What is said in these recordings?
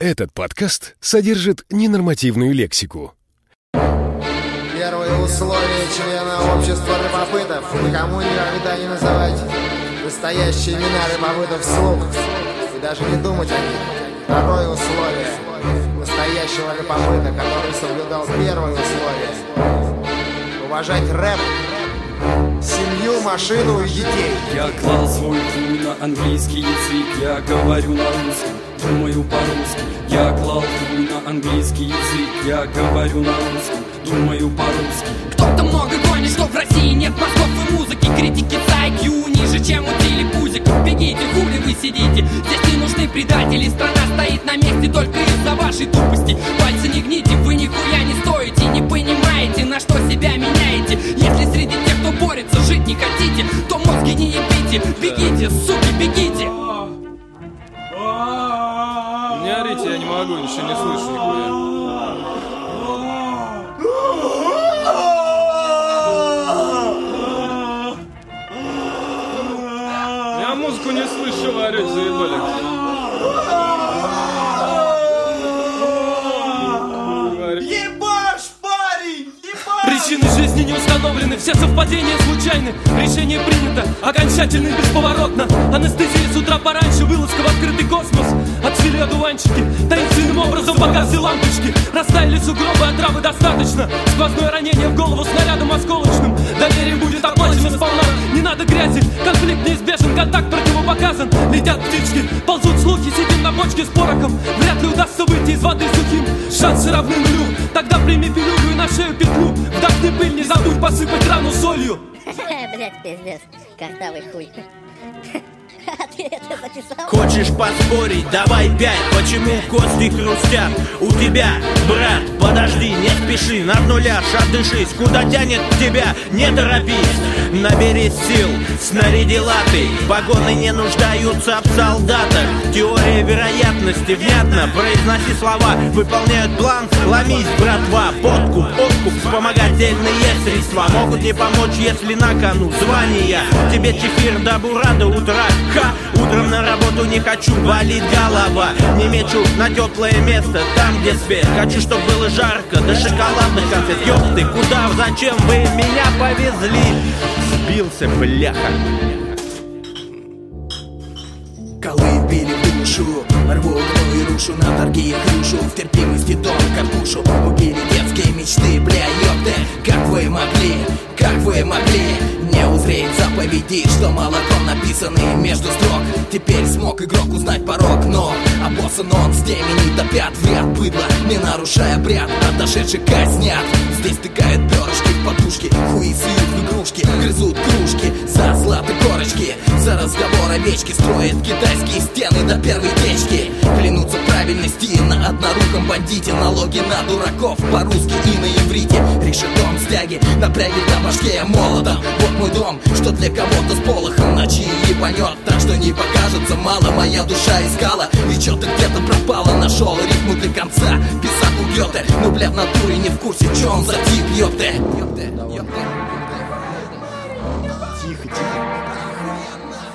Этот подкаст содержит ненормативную лексику. Первое условие члена общества рыбопытов. Никому никогда не называть настоящие имена рыбопытов вслух. И даже не думать о них. Второе условие. Настоящего рыбопыта, который соблюдал первое условие. Уважать рэп, семью, машину и детей. Я клал свой хуй на английский язык, я говорю на русском, думаю по-русски. Я клал хуй на английский язык, я говорю на русском, думаю по-русски. Кто-то много гонит, что в России нет мозгов и музыки. Критики за ниже, чем у телепузик Бегите, хули вы сидите, здесь не нужны предатели. Страна стоит на месте только из-за вашей тупости. Пальцы не гните, вы нихуя не стоите. Не понимаете, на что себя меняете. Если среди тех, кто борется, жить не хотите То мозги не ебите, бегите, суки, бегите ничего не слышу нихуя. Я музыку не слышу, вы орете, заебали. Ебашь, парень! Ебашь! Причины жизни не установлены, все совпадения случайны Решение принято, окончательно и бесповоротно Анестезия с утра пораньше, вылазка в открытый космос Отцвели одуванчики, таинственным образом погасли лампочки Растаяли сугробы, а травы достаточно. Сквозное ранение в голову снарядом осколочным. Доверие будет оплачено сполна. Не надо грязи, конфликт неизбежен, контакт противопоказан. Летят птички, ползут слухи, сидим на бочке с порохом. Вряд ли удастся выйти из воды сухим. Шансы равны нулю, тогда прими пилюлю и на шею петлю. Вдохни пыль, не забудь посыпать рану солью. Блять, пиздец, картавый хуй. Хочешь поспорить? Давай пять. Почему кости хрустят? У тебя, брат, подожди, не спеши, над нуля отдышись. Куда тянет тебя? Не торопись. Набери сил, снаряди латы. Погоны не нуждаются в солдатах. Теория вероятности, внятно. Произноси слова, выполняют план. Ломись, братва, подкуп, откуп, вспомогательные средства могут не помочь, если на кону звания. Тебе чефир до бура до утра. Ха, утром на работу не хочу, болит голова. Не мечу на теплое место, там где свет. Хочу, чтобы было жарко, до шоколадных конфет. Ёпты, куда, зачем вы меня повезли? Сбился, бляха. Колы били душу Рву и рушу на торги и хрушу В терпимости дом карпушу Убили детские мечты, бля, ёпты Как вы могли, как вы могли Не узреть заповеди, что молоком написаны между строк. Теперь смог игрок узнать порог, но Обоссан он с темени до пят в ряд быдла Не нарушая бряд, отошедший казнят. Здесь тыкают перышки в подушки Хуи суют в игрушки, грызут кружки За златы корочки, за разговор овечки Строят китайские стены до первой печки. Клянутся правильности на одноруком бандите Налоги на дураков по-русски и на иврите. Решетом стяги, напряги на башке молотом Вот мой дом, что для кого-то с полохом Ночи ебанет, так что не покажется мало. Моя душа искала и что-то где-то пропало. Нашел рифму для конца, писак у Гёте Ну бля в натуре не в курсе, чё он за тип, Ёпте, ёпте. Тихо, тихо.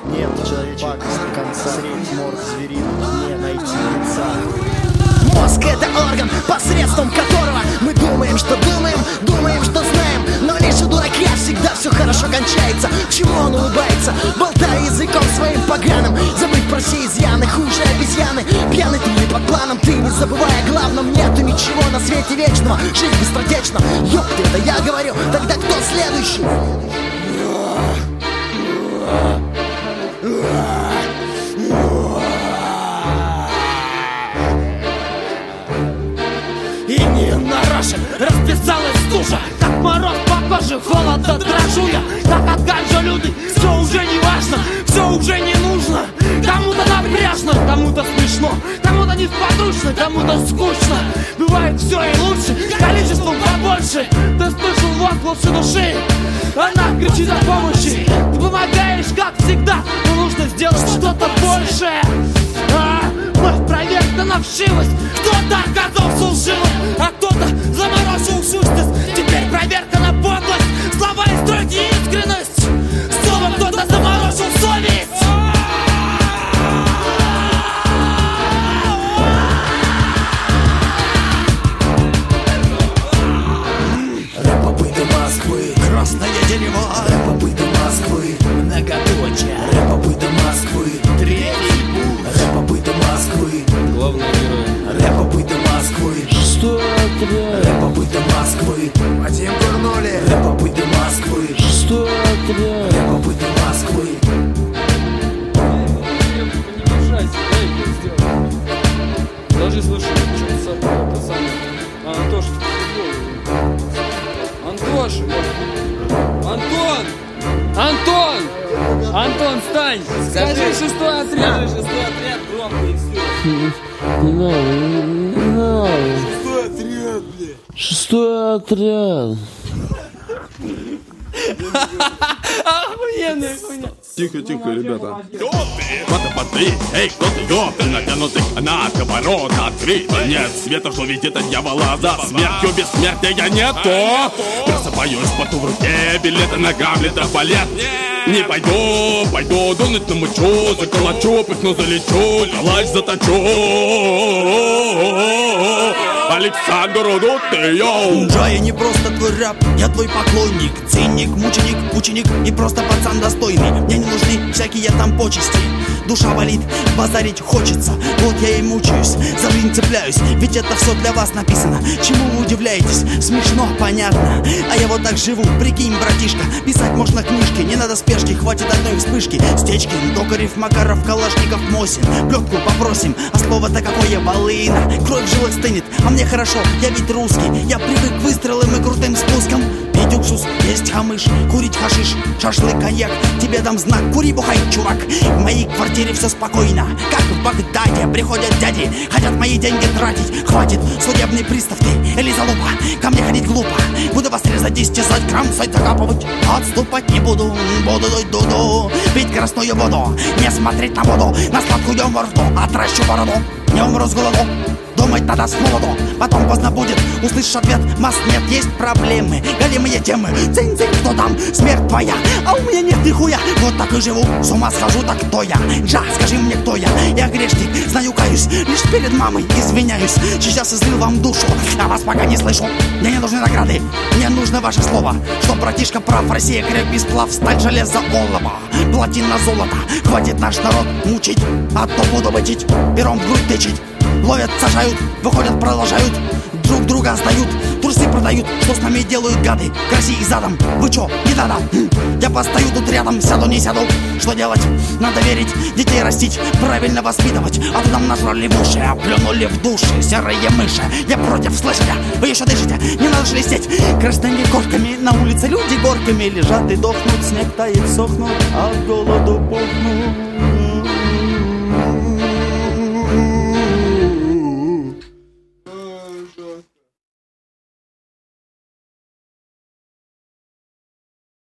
Нет человеческого конца. Средь морг звериный, не найти лица. Мозг это орган, посредством которого мы думаем, что думаем, думаем, что знаем. Но лишь у дурака всегда все хорошо кончается. Чему он улыбается, болтая языком своим поганым. Забыть про все изъяны, хуже обезьяны. Пьяный ты не под планом, ты не забывай о главном. Нету ничего на свете вечного, жизнь быстротечна Ёпты, это я говорю, тогда кто следующий? Душа Как мороз по коже, холода дрожу я. Как от ганжа люди, все уже не важно Все уже не нужно. Кому-то напряжно, кому-то смешно Кому-то несподручно, кому-то скучно. Бывает все и лучше, количеством побольше. Ты слышал возглас души? Она кричит о помощи. Ты помогаешь, как всегда Но нужно сделать что-то большее. А, Вновь проверка на вшивость. Кто-то оказался лживым отряд Рэп-попыты Москвы Вадим Курнули Рэп-попыты Москвы Шестой отряд Рэп-попыты Москвы. Даже слышу, что-то собой, это самое. А, Антош, я- Антон! Антон! Антон, встань! Скажи шестой отряд! шестой отряд громко и все. Не надо, не надо блядь. Шестой отряд Охуенная хуйня! Тихо, тихо, ребята. Кто ты? Кто ты, смотри, эй, кто ты, ёпты, натянутый на коворот открытый. Нет света, что ведь это дьявола за смертью бессмертия нету. Просыпаюсь, поту в руке, билеты на Гамлета, балет. Не пойду, пойду, дунуть намучу, заколочу, пыхну, залечу, калач заточу. Александр Удут, йоу! Да, я не просто твой рэп, я твой поклонник Циник, мученик, ученик и просто пацан достойный Мне не нужны всякие там почести Душа болит, базарить хочется. Вот я и мучаюсь, за жизнь цепляюсь. Ведь это все для вас написано. Чему вы удивляетесь? Смешно, понятно. А я вот так живу, прикинь, братишка Писать можно книжки, не надо спешки Хватит одной вспышки. Стечкин, Токарев, Макаров, Калашников, Мосин. Плетку попросим, а слово-то какое волына. Кровь в жилах стынет, а мне хорошо, я ведь русский. Я привык к выстрелам и крутым спускам уксус, есть хамыш, курить хашиш. Шашлык, коньяк, тебе дам знак. Кури, бухай, чувак В моей квартире все спокойно Как в Багдаде. Приходят дяди Хотят мои деньги тратить. Хватит, судебный пристав ты или залупа Ко мне ходить глупо. Буду вас резать, истязать, кромсать, закапывать Отступать не буду, буду дуду. Пить красную воду, не смотреть на воду. На сладкую морду, отращу бороду. Не умру с голоду Думать надо с молоду, потом поздно будет Услышишь ответ, масс нет, есть проблемы. Голимые темы, цинь-цинь, кто там? Смерть твоя, а у меня нет нихуя. Вот так и живу, с ума схожу, так кто я? Жа, скажи мне, кто я? Я грешник, знаю, каюсь. Лишь перед мамой извиняюсь. Сейчас излил вам душу, а вас пока не слышу. Мне не нужны награды, мне нужно ваше слово. Что братишка прав, Россия крепкий сплав. Сталь, железо, олово, плотина, золото Хватит наш народ мучить, а то буду бычить Пером в грудь тычить Ловят, сажают, выходят, продолжают Друг друга сдают, трусы продают Что с нами делают гады? К России задом Вы чё, не надо? Хм. Я постою тут рядом, сяду, не сяду Что делать? Надо верить, детей растить Правильно воспитывать А то нам нажрали в уши, а плюнули в души Серые мыши, я против, слышите? Вы еще дышите, не надо шелестеть Красными кошками на улице люди горками Лежат и дохнут, снег тает, сохнут, а от голоду пухнут